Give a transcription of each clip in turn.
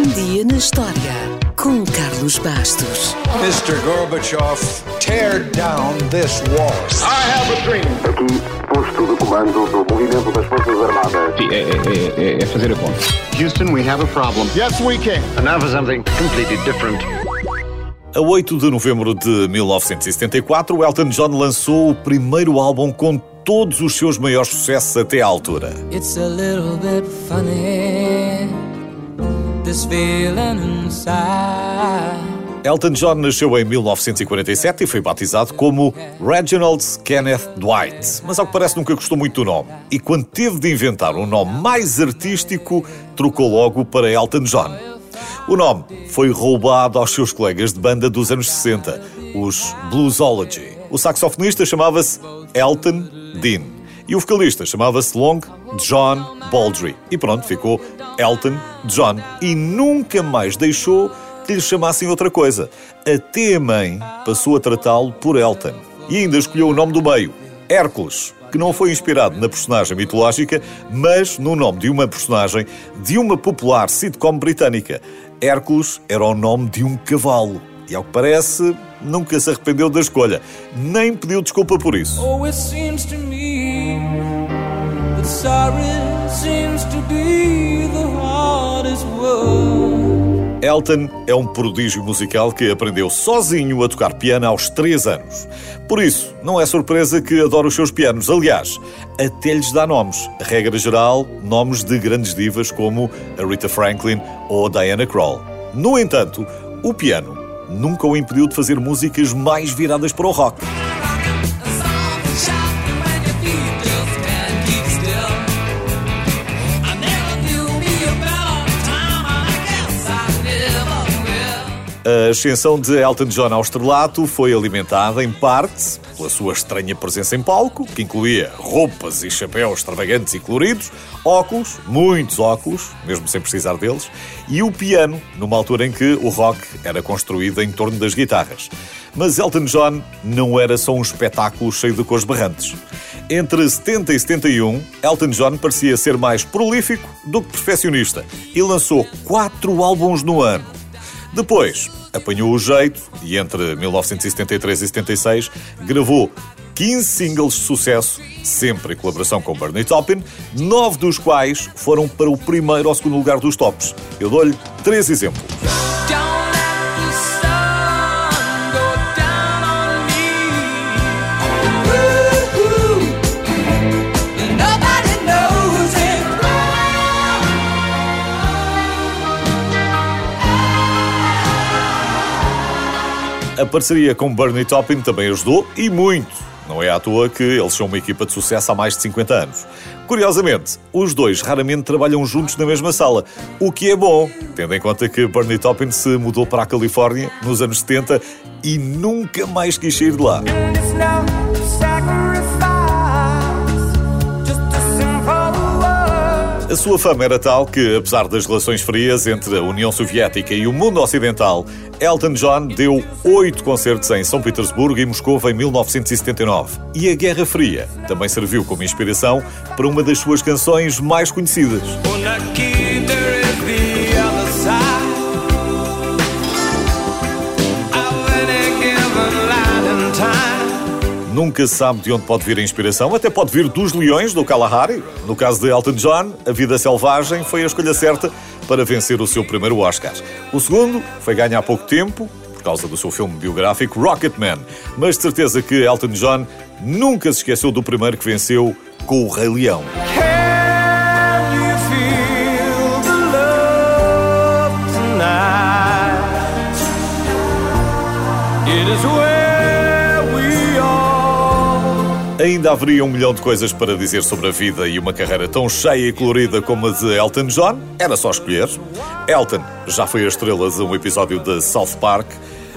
Um dia na história com Carlos Bastos. Mr. Gorbachev, tear down this wall. I have a dream. Aqui, posto de comando do movimento das Forças Armadas. Sim, é, é, é, é fazer a conta. Houston, we have a problem. Yes, we can. And now for something completely different. A 8 de novembro de 1974, Elton John lançou o primeiro álbum com todos os seus maiores sucessos até à altura. It's a little bit funny, this feeling inside. Elton John nasceu em 1947 e foi batizado como Reginald Kenneth Dwight, mas ao que parece nunca gostou muito do nome. E quando teve de inventar um nome mais artístico, trocou logo para Elton John. O nome foi roubado aos seus colegas de banda dos anos 60, os Bluesology. O saxofonista chamava-se Elton Dean e o vocalista chamava-se Long John Baldry. E pronto, ficou Elton John e nunca mais deixou que lhe chamassem outra coisa. Até a mãe passou a tratá-lo por Elton. E ainda escolheu o nome do meio, Hércules, que não foi inspirado na personagem mitológica, mas no nome de uma personagem de uma popular sitcom britânica. Hércules era o nome de um cavalo. E ao que parece, nunca se arrependeu da escolha, nem pediu desculpa por isso. Oh, Elton é um prodígio musical que aprendeu sozinho a tocar piano aos 3 anos. Por isso, não é surpresa que adora os seus pianos. Aliás, até lhes dá nomes. Regra geral, nomes de grandes divas como a Rita Franklin ou Diana Krall. No entanto, o piano nunca o impediu de fazer músicas mais viradas para o rock. A ascensão de Elton John ao estrelato foi alimentada, em parte, pela sua estranha presença em palco, que incluía roupas e chapéus extravagantes e coloridos, óculos, muitos óculos, mesmo sem precisar deles, e o piano, numa altura em que o rock era construído em torno das guitarras. Mas Elton John não era só um espetáculo cheio de cores berrantes. Entre 70 e 71, Elton John parecia ser mais prolífico do que perfeccionista e lançou quatro álbuns no ano. Depois, apanhou o jeito e entre 1973 e 76 gravou 15 singles de sucesso, sempre em colaboração com Bernie Taupin, nove dos quais foram para o primeiro ou segundo lugar dos tops. Eu dou-lhe três exemplos. A parceria com Bernie Taupin também ajudou e muito. Não é à toa que eles são uma equipa de sucesso há mais de 50 anos. Curiosamente, os dois raramente trabalham juntos na mesma sala, o que é bom, tendo em conta que Bernie Taupin se mudou para a Califórnia nos anos 70 e nunca mais quis sair de lá. A sua fama era tal que, apesar das relações frias entre a União Soviética e o mundo ocidental, Elton John deu oito concertos em São Petersburgo e Moscou em 1979. E a Guerra Fria também serviu como inspiração para uma das suas canções mais conhecidas. Nunca sabe de onde pode vir a inspiração, até pode vir dos Leões, do Kalahari. No caso de Elton John, A Vida Selvagem foi a escolha certa para vencer o seu primeiro Oscar. O segundo foi ganho há pouco tempo, por causa do seu filme biográfico Rocketman. Mas de certeza que Elton John nunca se esqueceu do primeiro que venceu com o Rei Leão. Ainda haveria um milhão de coisas para dizer sobre a vida e uma carreira tão cheia e colorida como a de Elton John. Era só escolher. Elton já foi a estrela de um episódio de South Park,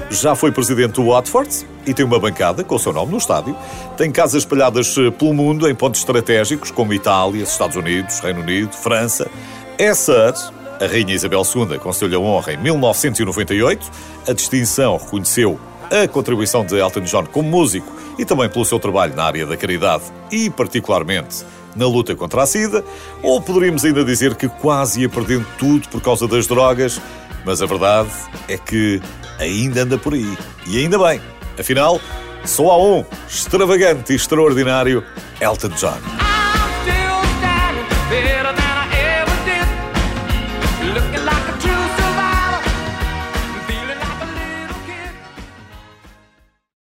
já foi presidente do Watford e tem uma bancada com o seu nome no estádio. Tem casas espalhadas eh, pelo mundo em pontos estratégicos como Itália, Estados Unidos, Reino Unido, França. É Sir, a Rainha Isabel II concedeu-lhe a honra em 1998. A distinção reconheceu a contribuição de Elton John como músico e também pelo seu trabalho na área da caridade e, particularmente, na luta contra a SIDA, ou poderíamos ainda dizer que quase ia perdendo tudo por causa das drogas, mas a verdade é que ainda anda por aí. E ainda bem. Afinal, só há um extravagante e extraordinário Elton John.